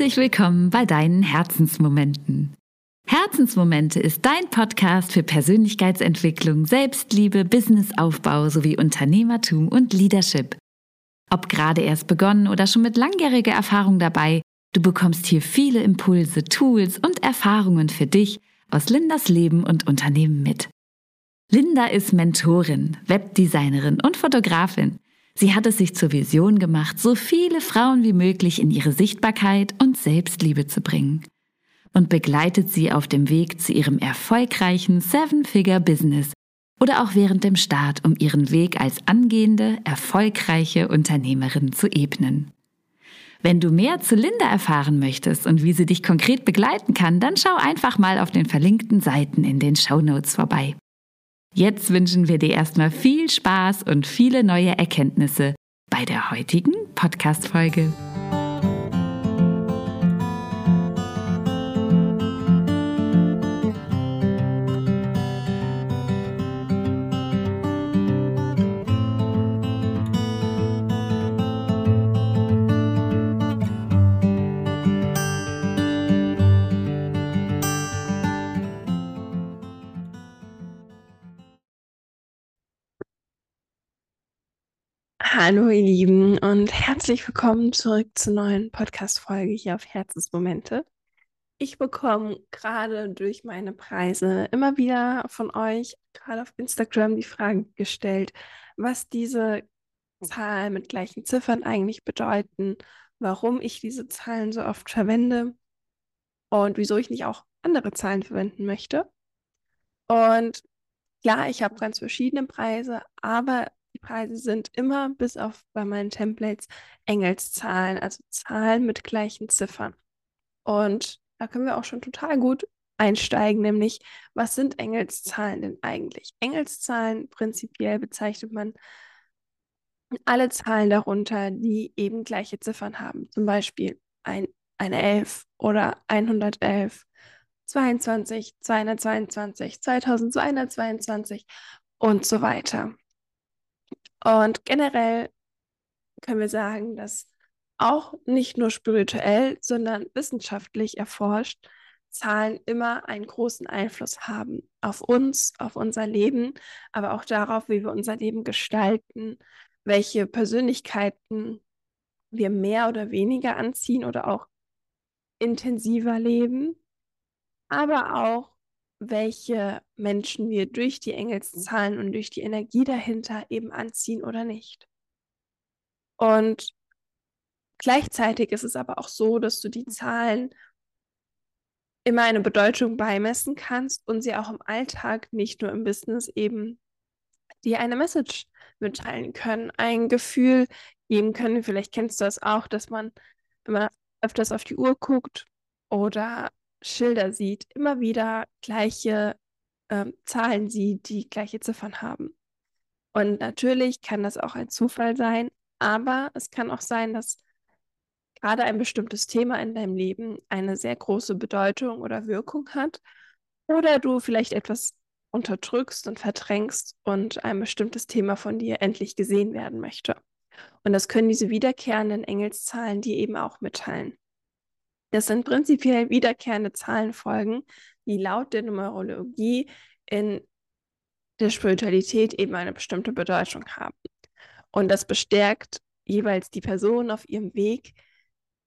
Herzlich willkommen bei deinen Herzensmomenten. Herzensmomente ist dein Podcast für Persönlichkeitsentwicklung, Selbstliebe, Businessaufbau sowie Unternehmertum und Leadership. Ob gerade erst begonnen oder schon mit langjähriger Erfahrung dabei, du bekommst hier viele Impulse, Tools und Erfahrungen für dich aus Lindas Leben und Unternehmen mit. Linda ist Mentorin, Webdesignerin und Fotografin. Sie hat es sich zur Vision gemacht, so viele Frauen wie möglich in ihre Sichtbarkeit und Selbstliebe zu bringen und begleitet sie auf dem Weg zu ihrem erfolgreichen Seven-Figure-Business oder auch während dem Start, um ihren Weg als angehende, erfolgreiche Unternehmerin zu ebnen. Wenn du mehr zu Linda erfahren möchtest und wie sie dich konkret begleiten kann, dann schau einfach mal auf den verlinkten Seiten in den Show Notes vorbei. Jetzt wünschen wir dir erstmal viel Spaß und viele neue Erkenntnisse bei der heutigen Podcast-Folge. Hallo ihr Lieben und herzlich willkommen zurück zur neuen Podcast-Folge hier auf Herzensmomente. Ich bekomme gerade durch meine Preise immer wieder von euch, gerade auf Instagram, die Frage gestellt, was diese Zahlen mit gleichen Ziffern eigentlich bedeuten, warum ich diese Zahlen so oft verwende und wieso ich nicht auch andere Zahlen verwenden möchte. Und ja, ich habe ganz verschiedene Preise, aber die Preise sind immer, bis auf bei meinen Templates, Engelszahlen, also Zahlen mit gleichen Ziffern. Und da können wir auch schon total gut einsteigen, nämlich was sind Engelszahlen denn eigentlich? Engelszahlen prinzipiell bezeichnet man alle Zahlen darunter, die eben gleiche Ziffern haben. Zum Beispiel ein, eine 11 oder 111, 22, 222, 2222 und so weiter. Und generell können wir sagen, dass auch nicht nur spirituell, sondern wissenschaftlich erforscht, Zahlen immer einen großen Einfluss haben auf uns, auf unser Leben, aber auch darauf, wie wir unser Leben gestalten, welche Persönlichkeiten wir mehr oder weniger anziehen oder auch intensiver leben, aber auch welche Menschen wir durch die Engelszahlen und durch die Energie dahinter eben anziehen oder nicht. Und gleichzeitig ist es aber auch so, dass du die Zahlen immer eine Bedeutung beimessen kannst und sie auch im Alltag, nicht nur im Business, eben dir eine Message mitteilen können, ein Gefühl geben können. Vielleicht kennst du das auch, dass man, man öfters auf die Uhr guckt oder Schilder sieht, immer wieder gleiche ähm, Zahlen sieht, die gleiche Ziffern haben. Und natürlich kann das auch ein Zufall sein, aber es kann auch sein, dass gerade ein bestimmtes Thema in deinem Leben eine sehr große Bedeutung oder Wirkung hat oder du vielleicht etwas unterdrückst und verdrängst und ein bestimmtes Thema von dir endlich gesehen werden möchte. Und das können diese wiederkehrenden Engelszahlen dir eben auch mitteilen. Das sind prinzipiell wiederkehrende Zahlenfolgen, die laut der Numerologie in der Spiritualität eben eine bestimmte Bedeutung haben. Und das bestärkt jeweils die Person auf ihrem Weg,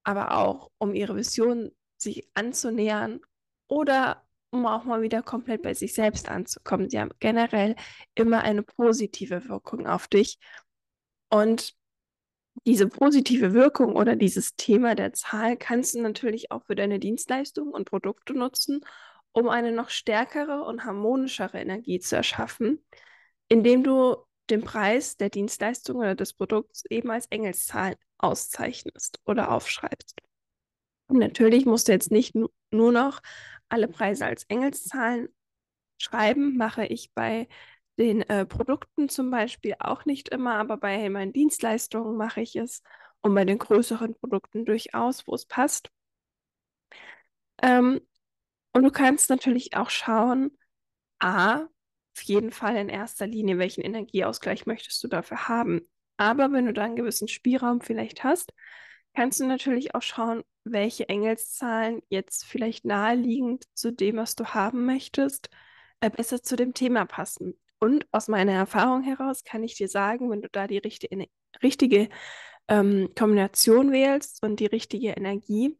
aber auch um ihre Vision sich anzunähern oder um auch mal wieder komplett bei sich selbst anzukommen. Sie haben generell immer eine positive Wirkung auf dich. Und diese positive Wirkung oder dieses Thema der Zahl kannst du natürlich auch für deine Dienstleistungen und Produkte nutzen, um eine noch stärkere und harmonischere Energie zu erschaffen, indem du den Preis der Dienstleistung oder des Produkts eben als Engelszahl auszeichnest oder aufschreibst. Und natürlich musst du jetzt nicht nur noch alle Preise als Engelszahlen schreiben, mache ich bei den äh, Produkten zum Beispiel auch nicht immer, aber bei meinen Dienstleistungen mache ich es und bei den größeren Produkten durchaus, wo es passt. Ähm, und du kannst natürlich auch schauen, a, auf jeden Fall in erster Linie, welchen Energieausgleich möchtest du dafür haben. Aber wenn du da einen gewissen Spielraum vielleicht hast, kannst du natürlich auch schauen, welche Engelszahlen jetzt vielleicht naheliegend zu dem, was du haben möchtest, äh, besser zu dem Thema passen. Und aus meiner Erfahrung heraus kann ich dir sagen, wenn du da die richtige, richtige ähm, Kombination wählst und die richtige Energie,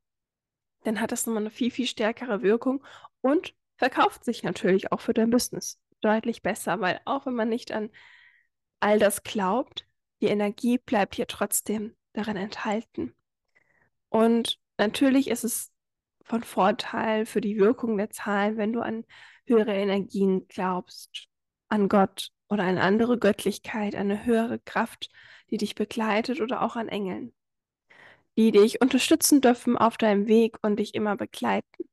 dann hat das nochmal eine viel, viel stärkere Wirkung und verkauft sich natürlich auch für dein Business deutlich besser, weil auch wenn man nicht an all das glaubt, die Energie bleibt hier trotzdem darin enthalten. Und natürlich ist es von Vorteil für die Wirkung der Zahlen, wenn du an höhere Energien glaubst, an Gott oder eine andere Göttlichkeit, eine höhere Kraft, die dich begleitet oder auch an Engeln, die dich unterstützen dürfen auf deinem Weg und dich immer begleiten.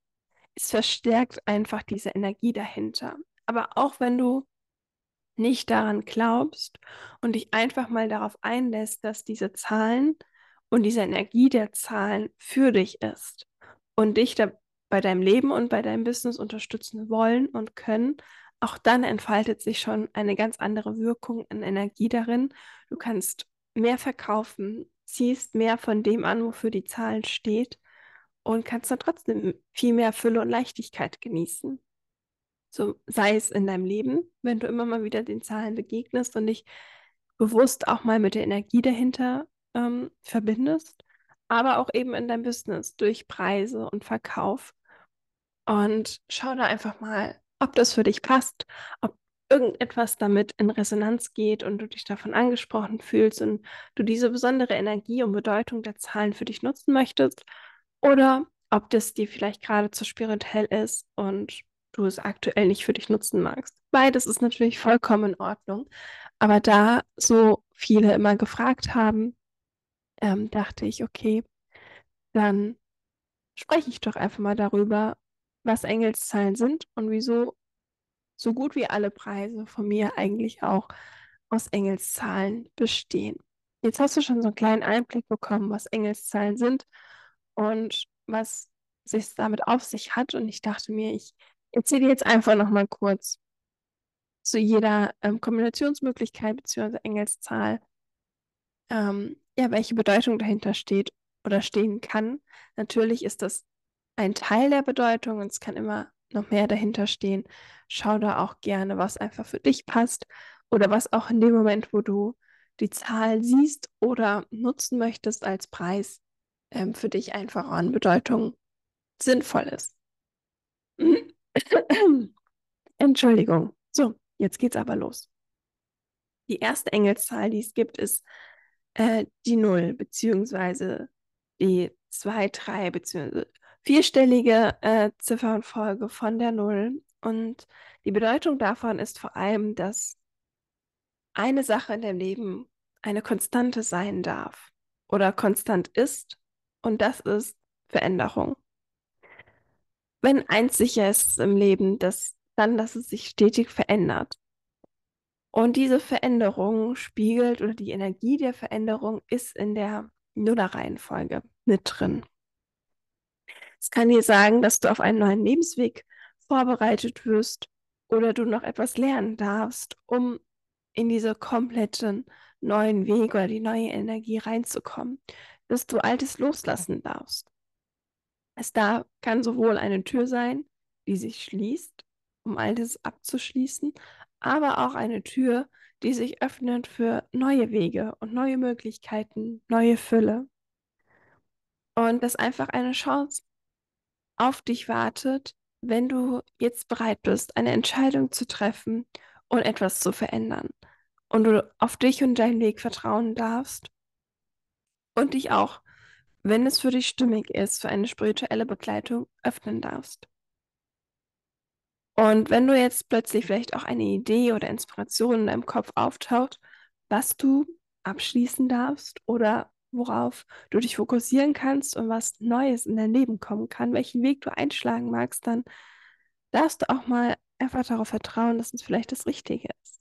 Es verstärkt einfach diese Energie dahinter. Aber auch wenn du nicht daran glaubst und dich einfach mal darauf einlässt, dass diese Zahlen und diese Energie der Zahlen für dich ist und dich da bei deinem Leben und bei deinem Business unterstützen wollen und können, auch dann entfaltet sich schon eine ganz andere Wirkung und Energie darin. Du kannst mehr verkaufen, ziehst mehr von dem an, wofür die Zahlen steht und kannst dann trotzdem viel mehr Fülle und Leichtigkeit genießen. So sei es in deinem Leben, wenn du immer mal wieder den Zahlen begegnest und dich bewusst auch mal mit der Energie dahinter ähm, verbindest, aber auch eben in deinem Business durch Preise und Verkauf. Und schau da einfach mal, ob das für dich passt, ob irgendetwas damit in Resonanz geht und du dich davon angesprochen fühlst und du diese besondere Energie und Bedeutung der Zahlen für dich nutzen möchtest oder ob das dir vielleicht gerade zu spirituell ist und du es aktuell nicht für dich nutzen magst. Beides ist natürlich vollkommen in Ordnung. Aber da so viele immer gefragt haben, ähm, dachte ich, okay, dann spreche ich doch einfach mal darüber, was Engelszahlen sind und wieso so gut wie alle Preise von mir eigentlich auch aus Engelszahlen bestehen. Jetzt hast du schon so einen kleinen Einblick bekommen, was Engelszahlen sind und was sich damit auf sich hat. Und ich dachte mir, ich erzähle jetzt einfach noch mal kurz zu jeder ähm, Kombinationsmöglichkeit bzw. Engelszahl, ähm, ja, welche Bedeutung dahinter steht oder stehen kann. Natürlich ist das ein Teil der Bedeutung und es kann immer noch mehr dahinter stehen. Schau da auch gerne, was einfach für dich passt oder was auch in dem Moment, wo du die Zahl siehst oder nutzen möchtest als Preis, ähm, für dich einfach an Bedeutung sinnvoll ist. Entschuldigung. So, jetzt geht's aber los. Die erste Engelszahl, die es gibt, ist äh, die Null, beziehungsweise die 2, 3, beziehungsweise vierstellige äh, Ziffernfolge von der Null. Und die Bedeutung davon ist vor allem, dass eine Sache in dem Leben eine Konstante sein darf oder konstant ist, und das ist Veränderung wenn eins sicher ist im Leben, dass dann, dass es sich stetig verändert. Und diese Veränderung spiegelt oder die Energie der Veränderung ist in der Nullerreihenfolge mit drin. Es kann dir sagen, dass du auf einen neuen Lebensweg vorbereitet wirst oder du noch etwas lernen darfst, um in diese kompletten neuen Weg oder die neue Energie reinzukommen, dass du Altes loslassen darfst. Es da kann sowohl eine Tür sein, die sich schließt, um all das abzuschließen, aber auch eine Tür, die sich öffnet für neue Wege und neue Möglichkeiten, neue Fülle. Und dass einfach eine Chance auf dich wartet, wenn du jetzt bereit bist, eine Entscheidung zu treffen und etwas zu verändern. Und du auf dich und deinen Weg vertrauen darfst und dich auch wenn es für dich stimmig ist, für eine spirituelle Begleitung öffnen darfst. Und wenn du jetzt plötzlich vielleicht auch eine Idee oder Inspiration in deinem Kopf auftaucht, was du abschließen darfst oder worauf du dich fokussieren kannst und was Neues in dein Leben kommen kann, welchen Weg du einschlagen magst, dann darfst du auch mal einfach darauf vertrauen, dass es vielleicht das Richtige ist.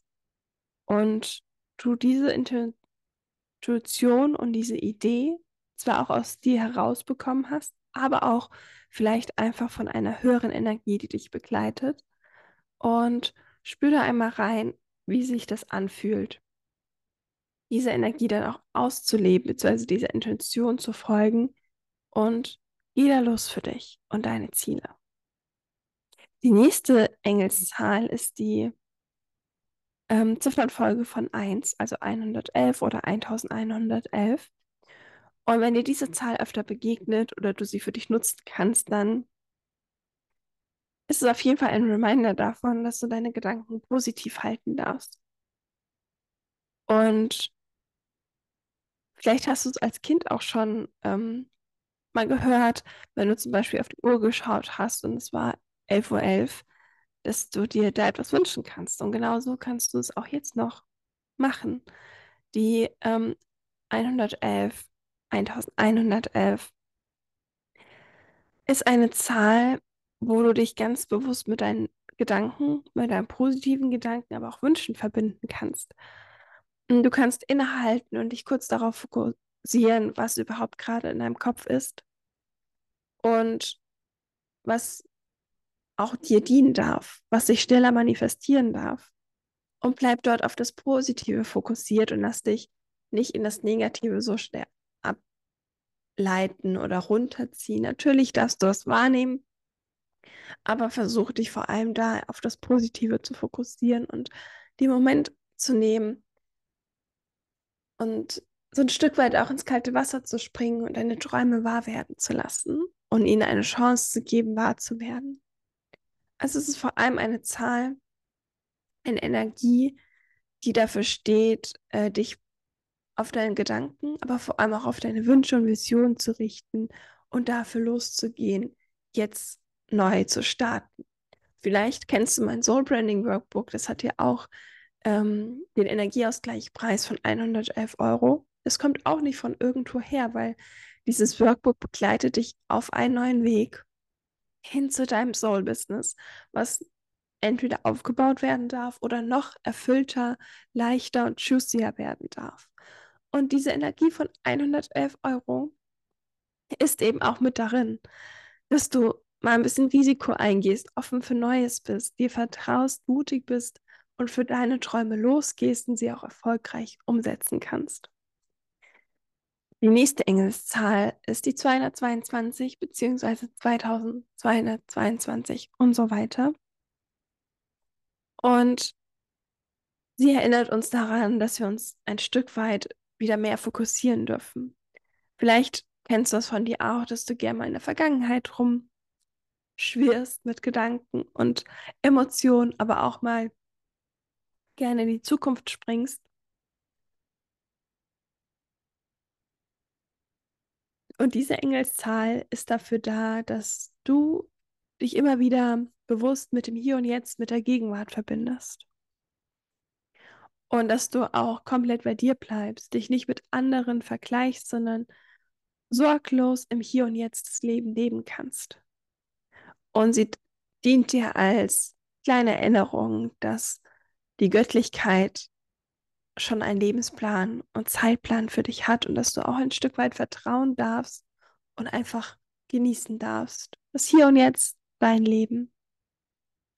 Und du diese Intuition und diese Idee zwar auch aus dir herausbekommen hast, aber auch vielleicht einfach von einer höheren Energie, die dich begleitet. Und spür da einmal rein, wie sich das anfühlt. Diese Energie dann auch auszuleben, beziehungsweise dieser Intention zu folgen und jeder los für dich und deine Ziele. Die nächste Engelszahl ist die ähm, Ziffernfolge von 1, also 111 oder 1111. Und wenn dir diese Zahl öfter begegnet oder du sie für dich nutzen kannst, dann ist es auf jeden Fall ein Reminder davon, dass du deine Gedanken positiv halten darfst. Und vielleicht hast du es als Kind auch schon ähm, mal gehört, wenn du zum Beispiel auf die Uhr geschaut hast und es war 11.11 Uhr, 11, dass du dir da etwas wünschen kannst. Und genauso kannst du es auch jetzt noch machen. Die ähm, 111, 1111 ist eine Zahl, wo du dich ganz bewusst mit deinen Gedanken, mit deinen positiven Gedanken, aber auch Wünschen verbinden kannst. Du kannst innehalten und dich kurz darauf fokussieren, was überhaupt gerade in deinem Kopf ist und was auch dir dienen darf, was sich schneller manifestieren darf. Und bleib dort auf das Positive fokussiert und lass dich nicht in das Negative so schnell ableiten oder runterziehen. Natürlich darfst du das wahrnehmen, aber versuch dich vor allem da auf das Positive zu fokussieren und den Moment zu nehmen und so ein Stück weit auch ins kalte Wasser zu springen und deine Träume wahr werden zu lassen und ihnen eine Chance zu geben, wahr zu werden. Also es ist vor allem eine Zahl, eine Energie, die dafür steht, äh, dich auf deinen Gedanken, aber vor allem auch auf deine Wünsche und Visionen zu richten und dafür loszugehen, jetzt neu zu starten. Vielleicht kennst du mein Soul Branding Workbook, das hat ja auch ähm, den Energieausgleichpreis von 111 Euro. Es kommt auch nicht von irgendwo her, weil dieses Workbook begleitet dich auf einen neuen Weg hin zu deinem Soul-Business, was entweder aufgebaut werden darf oder noch erfüllter, leichter und juicier werden darf. Und diese Energie von 111 Euro ist eben auch mit darin, dass du mal ein bisschen Risiko eingehst, offen für Neues bist, dir vertraust, mutig bist und für deine Träume losgehst und sie auch erfolgreich umsetzen kannst. Die nächste Engelszahl ist die 222 bzw. 2222 und so weiter. Und sie erinnert uns daran, dass wir uns ein Stück weit wieder mehr fokussieren dürfen. Vielleicht kennst du das von dir auch, dass du gerne mal in der Vergangenheit rumschwirrst mit Gedanken und Emotionen, aber auch mal gerne in die Zukunft springst Und diese Engelszahl ist dafür da, dass du dich immer wieder bewusst mit dem Hier und Jetzt, mit der Gegenwart verbindest. Und dass du auch komplett bei dir bleibst, dich nicht mit anderen vergleichst, sondern sorglos im Hier und Jetzt das Leben leben kannst. Und sie dient dir als kleine Erinnerung, dass die Göttlichkeit schon einen Lebensplan und Zeitplan für dich hat und dass du auch ein Stück weit vertrauen darfst und einfach genießen darfst. Das Hier und Jetzt, dein Leben.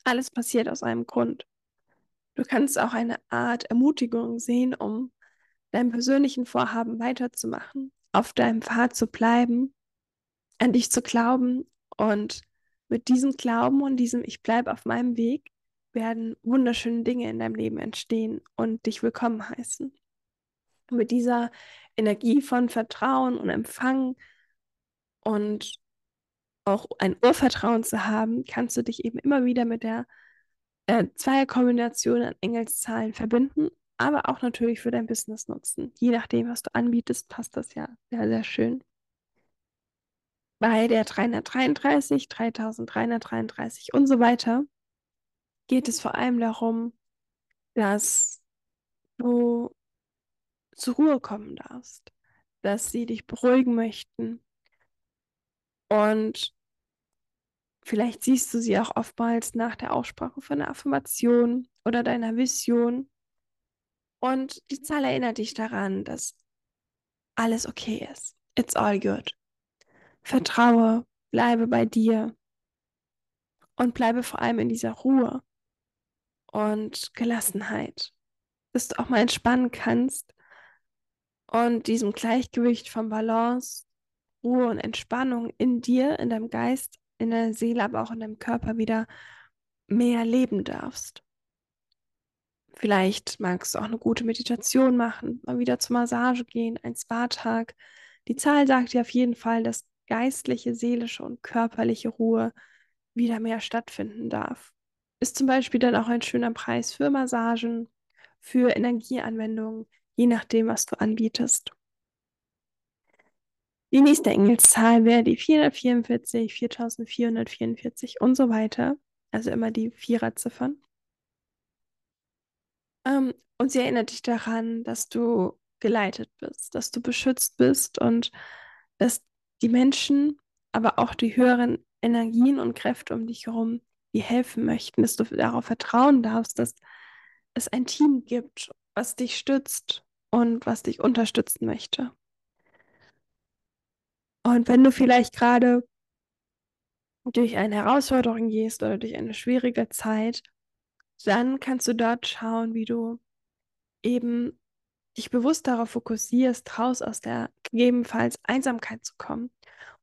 Alles passiert aus einem Grund. Du kannst auch eine Art Ermutigung sehen, um deinem persönlichen Vorhaben weiterzumachen, auf deinem Pfad zu bleiben, an dich zu glauben und mit diesem Glauben und diesem Ich bleibe auf meinem Weg werden wunderschöne Dinge in deinem Leben entstehen und dich willkommen heißen. Mit dieser Energie von Vertrauen und Empfang und auch ein Urvertrauen zu haben, kannst du dich eben immer wieder mit der äh, Zweierkombination an Engelszahlen verbinden, aber auch natürlich für dein Business nutzen. Je nachdem, was du anbietest, passt das ja sehr, sehr schön. Bei der 333, 3333 und so weiter geht es vor allem darum, dass du zur Ruhe kommen darfst, dass sie dich beruhigen möchten. Und vielleicht siehst du sie auch oftmals nach der Aussprache von einer Affirmation oder deiner Vision. Und die Zahl erinnert dich daran, dass alles okay ist. It's all good. Vertraue, bleibe bei dir und bleibe vor allem in dieser Ruhe und Gelassenheit, dass du auch mal entspannen kannst und diesem Gleichgewicht von Balance, Ruhe und Entspannung in dir, in deinem Geist, in der Seele, aber auch in deinem Körper wieder mehr leben darfst. Vielleicht magst du auch eine gute Meditation machen, mal wieder zur Massage gehen, ein Spa-Tag. Die Zahl sagt dir auf jeden Fall, dass geistliche, seelische und körperliche Ruhe wieder mehr stattfinden darf. Ist zum Beispiel dann auch ein schöner Preis für Massagen, für Energieanwendungen, je nachdem, was du anbietest. Die nächste Engelszahl wäre die 444, 4444 und so weiter. Also immer die Viererziffern. Ähm, und sie erinnert dich daran, dass du geleitet bist, dass du beschützt bist und dass die Menschen, aber auch die höheren Energien und Kräfte um dich herum dir helfen möchten, dass du darauf vertrauen darfst, dass es ein Team gibt, was dich stützt und was dich unterstützen möchte. Und wenn du vielleicht gerade durch eine Herausforderung gehst oder durch eine schwierige Zeit, dann kannst du dort schauen, wie du eben dich bewusst darauf fokussierst, raus aus der gegebenenfalls Einsamkeit zu kommen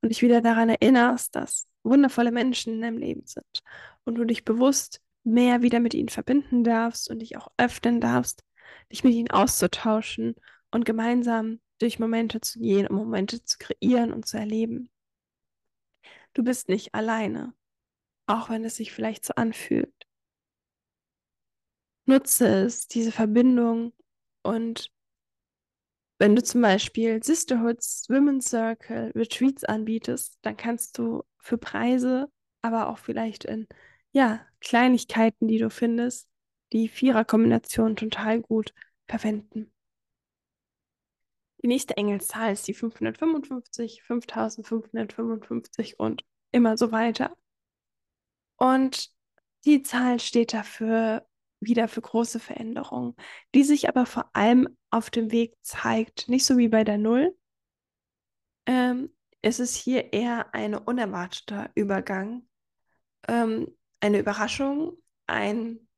und dich wieder daran erinnerst, dass wundervolle Menschen in deinem Leben sind und du dich bewusst mehr wieder mit ihnen verbinden darfst und dich auch öffnen darfst, dich mit ihnen auszutauschen und gemeinsam durch Momente zu gehen, um Momente zu kreieren und zu erleben. Du bist nicht alleine, auch wenn es sich vielleicht so anfühlt. Nutze es, diese Verbindung und wenn du zum Beispiel Sisterhoods, Women's Circle, Retreats anbietest, dann kannst du für Preise, aber auch vielleicht in ja, Kleinigkeiten, die du findest, die Vierer-Kombination total gut verwenden. Die nächste Engelszahl ist die 555, 5555 und immer so weiter. Und die Zahl steht dafür wieder für große Veränderungen, die sich aber vor allem auf dem Weg zeigt. Nicht so wie bei der Null. Ähm, es ist hier eher ein unerwarteter Übergang, ähm, eine Überraschung, ein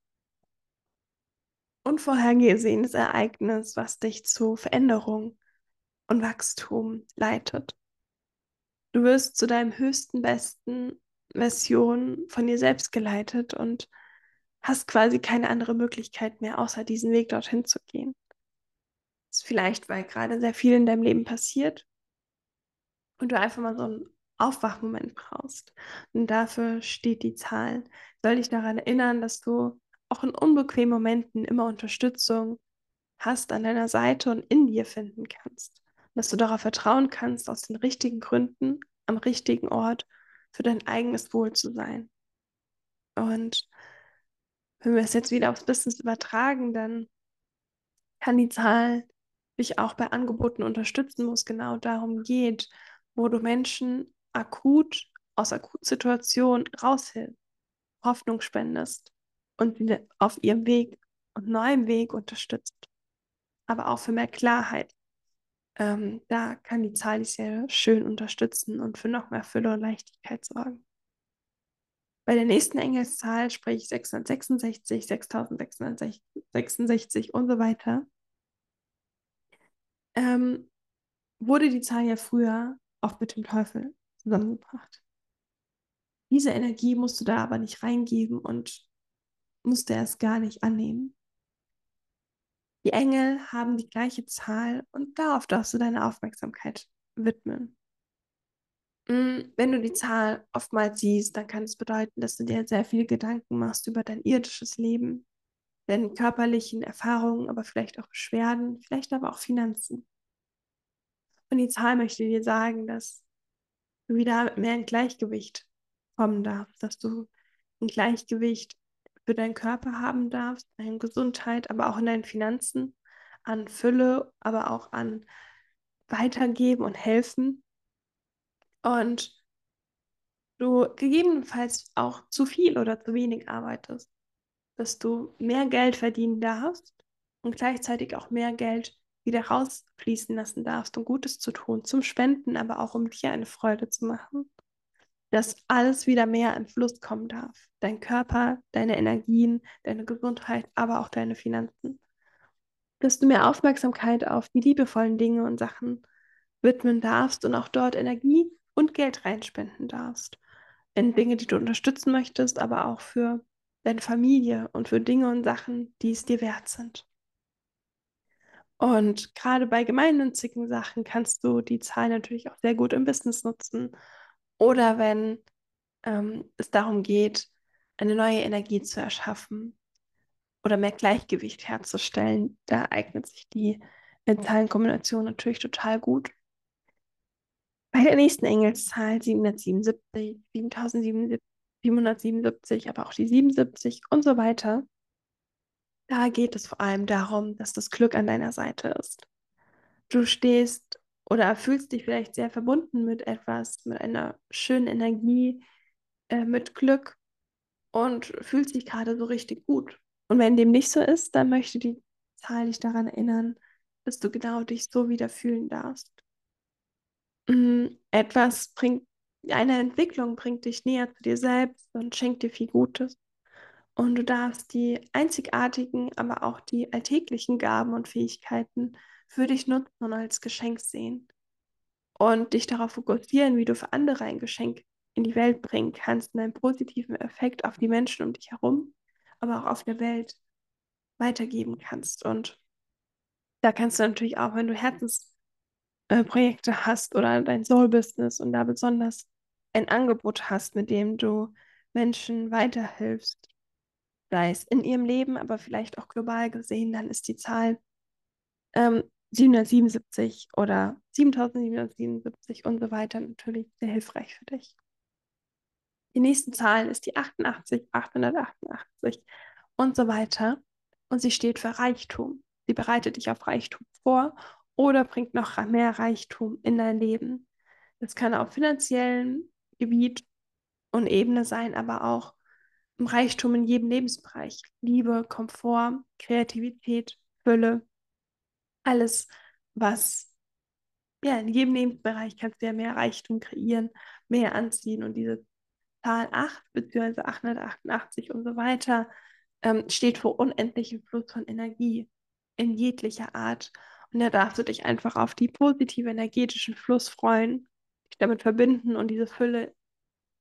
unvorhergesehenes Ereignis, was dich zu Veränderung und Wachstum leitet. Du wirst zu deinem höchsten, besten Version von dir selbst geleitet und hast quasi keine andere Möglichkeit mehr, außer diesen Weg dorthin zu gehen. Das ist vielleicht, weil gerade sehr viel in deinem Leben passiert und du einfach mal so einen Aufwachmoment brauchst. Und dafür steht die Zahl. Soll dich daran erinnern, dass du auch in unbequemen Momenten immer Unterstützung hast an deiner Seite und in dir finden kannst. Und dass du darauf vertrauen kannst, aus den richtigen Gründen am richtigen Ort für dein eigenes Wohl zu sein. Und wenn wir es jetzt wieder aufs Business übertragen, dann kann die Zahl dich auch bei Angeboten unterstützen, wo es genau darum geht, wo du Menschen akut aus Akutsituationen raushilfst, Hoffnung spendest und wieder auf ihrem Weg und neuem Weg unterstützt. Aber auch für mehr Klarheit. Ähm, da kann die Zahl dich sehr schön unterstützen und für noch mehr Fülle und Leichtigkeit sorgen. Bei der nächsten Engelszahl, sprich 666, 6666 und so weiter, ähm, wurde die Zahl ja früher oft mit dem Teufel zusammengebracht. Diese Energie musst du da aber nicht reingeben und musst du erst gar nicht annehmen. Die Engel haben die gleiche Zahl und darauf darfst du deine Aufmerksamkeit widmen. Mm, wenn du die Zahl oftmals siehst, dann kann es bedeuten, dass du dir sehr viele Gedanken machst über dein irdisches Leben, deine körperlichen Erfahrungen, aber vielleicht auch Beschwerden, vielleicht aber auch Finanzen. Und die Zahl möchte dir sagen, dass du wieder mehr in Gleichgewicht kommen darfst, dass du ein Gleichgewicht für deinen Körper haben darfst, an Gesundheit, aber auch in deinen Finanzen, an Fülle, aber auch an Weitergeben und Helfen und du gegebenenfalls auch zu viel oder zu wenig arbeitest, dass du mehr Geld verdienen darfst und gleichzeitig auch mehr Geld wieder rausfließen lassen darfst, um Gutes zu tun, zum Spenden, aber auch um dir eine Freude zu machen, dass alles wieder mehr in Fluss kommen darf. Dein Körper, deine Energien, deine Gesundheit, aber auch deine Finanzen. dass du mehr Aufmerksamkeit auf die liebevollen Dinge und Sachen widmen darfst und auch dort Energie und Geld reinspenden darfst. In Dinge, die du unterstützen möchtest, aber auch für deine Familie und für Dinge und Sachen, die es dir wert sind. Und gerade bei gemeinnützigen Sachen kannst du die Zahl natürlich auch sehr gut im Business nutzen. Oder wenn ähm, es darum geht, eine neue Energie zu erschaffen oder mehr Gleichgewicht herzustellen, da eignet sich die Zahlenkombination natürlich total gut. Bei der nächsten Engelszahl 777, 7777, aber auch die 77 und so weiter, da geht es vor allem darum, dass das Glück an deiner Seite ist. Du stehst oder fühlst dich vielleicht sehr verbunden mit etwas, mit einer schönen Energie, äh, mit Glück und fühlst dich gerade so richtig gut. Und wenn dem nicht so ist, dann möchte die Zahl dich daran erinnern, dass du genau dich so wieder fühlen darfst. Mm, etwas bringt, eine Entwicklung bringt dich näher zu dir selbst und schenkt dir viel Gutes. Und du darfst die einzigartigen, aber auch die alltäglichen Gaben und Fähigkeiten für dich nutzen und als Geschenk sehen. Und dich darauf fokussieren, wie du für andere ein Geschenk in die Welt bringen kannst und einen positiven Effekt auf die Menschen um dich herum, aber auch auf der Welt weitergeben kannst. Und da kannst du natürlich auch, wenn du Herzensprojekte äh, hast oder dein Soul-Business und da besonders ein Angebot hast, mit dem du Menschen weiterhilfst, sei es in ihrem Leben, aber vielleicht auch global gesehen, dann ist die Zahl ähm, 777 oder 7777 und so weiter natürlich sehr hilfreich für dich. Die nächste Zahl ist die 88, 888 und so weiter. Und sie steht für Reichtum. Sie bereitet dich auf Reichtum vor oder bringt noch mehr Reichtum in dein Leben. Das kann auf finanziellem Gebiet und Ebene sein, aber auch im Reichtum in jedem Lebensbereich. Liebe, Komfort, Kreativität, Fülle, alles, was ja in jedem Lebensbereich kannst du ja mehr Reichtum kreieren, mehr anziehen und diese Zahl 8 bzw. 888 und so weiter ähm, steht für unendlichen Fluss von Energie in jeglicher Art. Und da darfst du dich einfach auf die positive energetischen Fluss freuen, dich damit verbinden und diese Fülle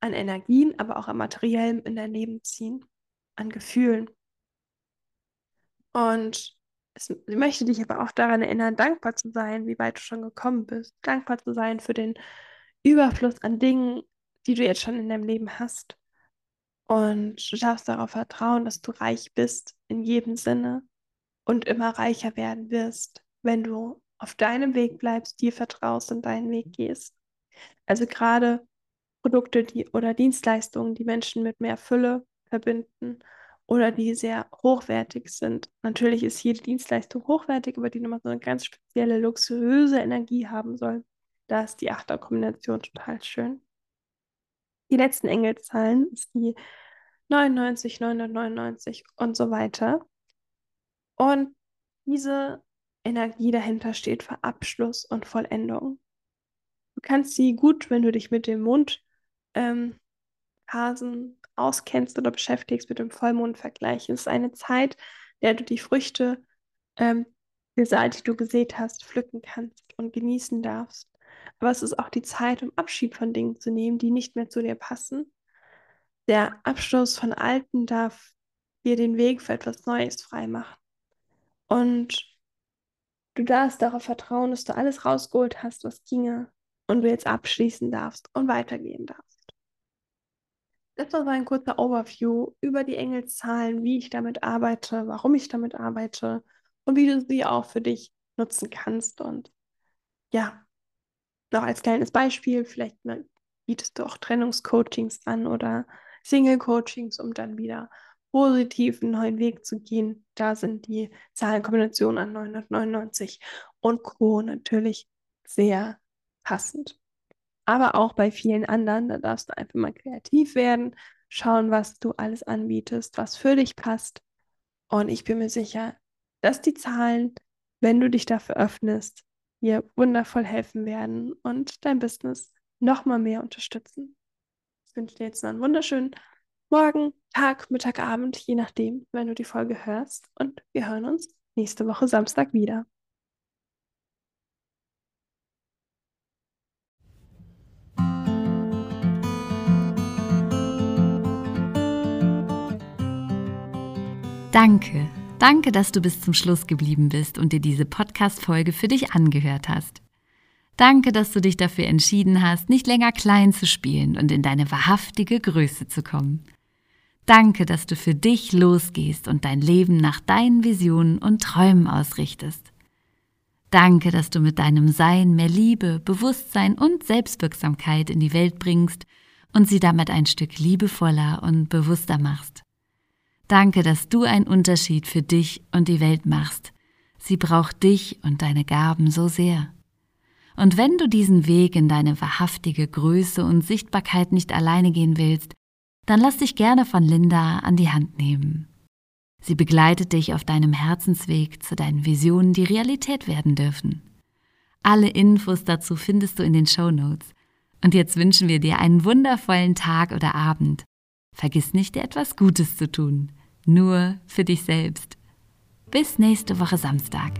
an Energien, aber auch an Materiellem in dein Leben ziehen, an Gefühlen. Und es, ich möchte dich aber auch daran erinnern, dankbar zu sein, wie weit du schon gekommen bist. Dankbar zu sein für den Überfluss an Dingen, die du jetzt schon in deinem Leben hast. Und du darfst darauf vertrauen, dass du reich bist in jedem Sinne und immer reicher werden wirst, wenn du auf deinem Weg bleibst, dir vertraust und deinen Weg gehst. Also gerade Produkte die, oder Dienstleistungen, die Menschen mit mehr Fülle verbinden oder die sehr hochwertig sind. Natürlich ist jede Dienstleistung hochwertig, aber die nochmal so eine ganz spezielle, luxuriöse Energie haben soll. Da ist die Achterkombination total schön. Die letzten Engelzahlen ist die 99, 999 und so weiter. Und diese Energie dahinter steht für Abschluss und Vollendung. Du kannst sie gut, wenn du dich mit dem Mund ähm, auskennst oder beschäftigst mit dem Vollmondvergleich. Es ist eine Zeit, in der du die Früchte, ähm, die du gesät hast, pflücken kannst und genießen darfst. Aber es ist auch die Zeit, um Abschied von Dingen zu nehmen, die nicht mehr zu dir passen. Der Abschluss von Alten darf dir den Weg für etwas Neues freimachen. Und du darfst darauf vertrauen, dass du alles rausgeholt hast, was ginge und du jetzt abschließen darfst und weitergehen darfst. Das war so ein kurzer Overview über die Engelszahlen, wie ich damit arbeite, warum ich damit arbeite und wie du sie auch für dich nutzen kannst. Und ja, noch als kleines Beispiel, vielleicht bietest du auch Trennungscoachings an oder Single-Coachings, um dann wieder positiv einen neuen Weg zu gehen. Da sind die Zahlenkombinationen an 999 und Co. natürlich sehr passend aber auch bei vielen anderen. Da darfst du einfach mal kreativ werden, schauen, was du alles anbietest, was für dich passt. Und ich bin mir sicher, dass die Zahlen, wenn du dich dafür öffnest, dir wundervoll helfen werden und dein Business noch mal mehr unterstützen. Ich wünsche dir jetzt noch einen wunderschönen Morgen, Tag, Mittag, Abend, je nachdem, wenn du die Folge hörst. Und wir hören uns nächste Woche Samstag wieder. Danke, danke, dass du bis zum Schluss geblieben bist und dir diese Podcast-Folge für dich angehört hast. Danke, dass du dich dafür entschieden hast, nicht länger klein zu spielen und in deine wahrhaftige Größe zu kommen. Danke, dass du für dich losgehst und dein Leben nach deinen Visionen und Träumen ausrichtest. Danke, dass du mit deinem Sein mehr Liebe, Bewusstsein und Selbstwirksamkeit in die Welt bringst und sie damit ein Stück liebevoller und bewusster machst. Danke, dass du einen Unterschied für dich und die Welt machst. Sie braucht dich und deine Gaben so sehr. Und wenn du diesen Weg in deine wahrhaftige Größe und Sichtbarkeit nicht alleine gehen willst, dann lass dich gerne von Linda an die Hand nehmen. Sie begleitet dich auf deinem Herzensweg zu deinen Visionen, die Realität werden dürfen. Alle Infos dazu findest du in den Show Notes. Und jetzt wünschen wir dir einen wundervollen Tag oder Abend. Vergiss nicht, dir etwas Gutes zu tun nur für dich selbst. Bis nächste Woche Samstag.